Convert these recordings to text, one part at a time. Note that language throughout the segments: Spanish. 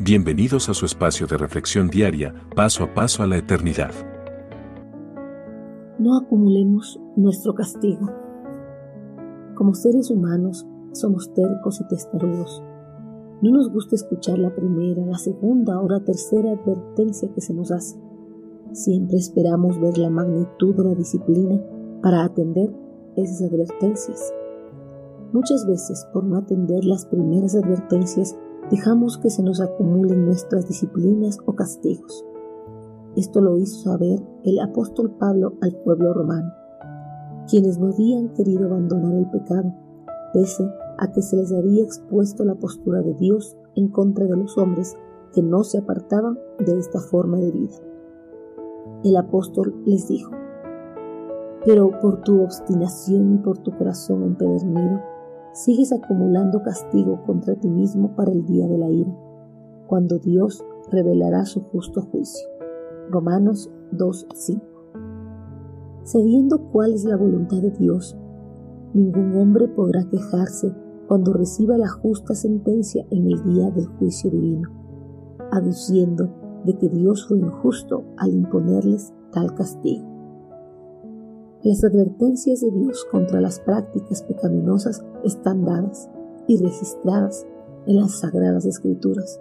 Bienvenidos a su espacio de reflexión diaria, paso a paso a la eternidad. No acumulemos nuestro castigo. Como seres humanos, somos tercos y testarudos. No nos gusta escuchar la primera, la segunda o la tercera advertencia que se nos hace. Siempre esperamos ver la magnitud de la disciplina para atender esas advertencias. Muchas veces, por no atender las primeras advertencias, dejamos que se nos acumulen nuestras disciplinas o castigos. Esto lo hizo saber el apóstol Pablo al pueblo romano, quienes no habían querido abandonar el pecado, pese a que se les había expuesto la postura de Dios en contra de los hombres que no se apartaban de esta forma de vida. El apóstol les dijo, pero por tu obstinación y por tu corazón empedernido, sigues acumulando castigo contra ti mismo para el día de la ira, cuando Dios revelará su justo juicio. Romanos 2.5 Sabiendo cuál es la voluntad de Dios, ningún hombre podrá quejarse cuando reciba la justa sentencia en el día del juicio divino, aduciendo de que Dios fue injusto al imponerles tal castigo. Las advertencias de Dios contra las prácticas pecaminosas están dadas y registradas en las sagradas escrituras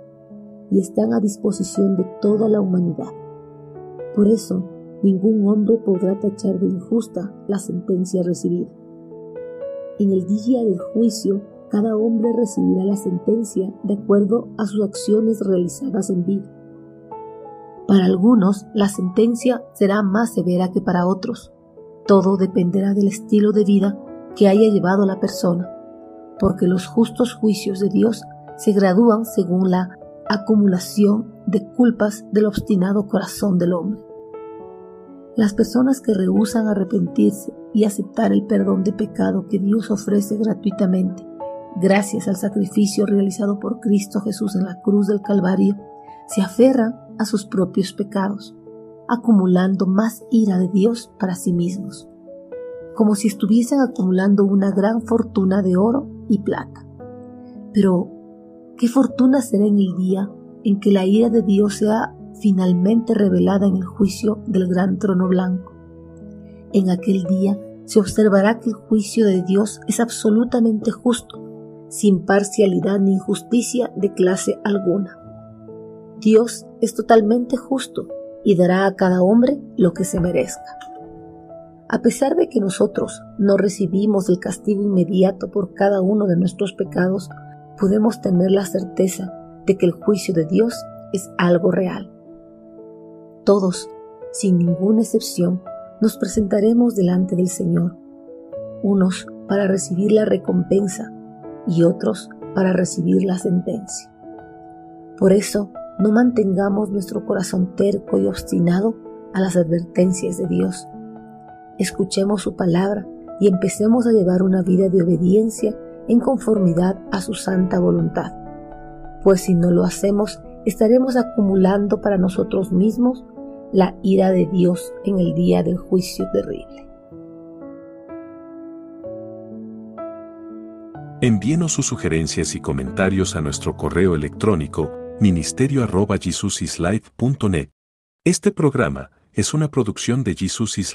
y están a disposición de toda la humanidad. Por eso, ningún hombre podrá tachar de injusta la sentencia recibida. En el día del juicio, cada hombre recibirá la sentencia de acuerdo a sus acciones realizadas en vida. Para algunos, la sentencia será más severa que para otros, todo dependerá del estilo de vida que haya llevado la persona, porque los justos juicios de Dios se gradúan según la acumulación de culpas del obstinado corazón del hombre. Las personas que rehusan arrepentirse y aceptar el perdón de pecado que Dios ofrece gratuitamente, gracias al sacrificio realizado por Cristo Jesús en la cruz del Calvario, se aferran a sus propios pecados acumulando más ira de Dios para sí mismos, como si estuviesen acumulando una gran fortuna de oro y plata. Pero, ¿qué fortuna será en el día en que la ira de Dios sea finalmente revelada en el juicio del gran trono blanco? En aquel día se observará que el juicio de Dios es absolutamente justo, sin parcialidad ni injusticia de clase alguna. Dios es totalmente justo y dará a cada hombre lo que se merezca. A pesar de que nosotros no recibimos el castigo inmediato por cada uno de nuestros pecados, podemos tener la certeza de que el juicio de Dios es algo real. Todos, sin ninguna excepción, nos presentaremos delante del Señor, unos para recibir la recompensa y otros para recibir la sentencia. Por eso, no mantengamos nuestro corazón terco y obstinado a las advertencias de Dios. Escuchemos su palabra y empecemos a llevar una vida de obediencia en conformidad a su santa voluntad. Pues si no lo hacemos, estaremos acumulando para nosotros mismos la ira de Dios en el día del juicio terrible. Envíenos sus sugerencias y comentarios a nuestro correo electrónico ministerio arroba Este programa es una producción de Jesus is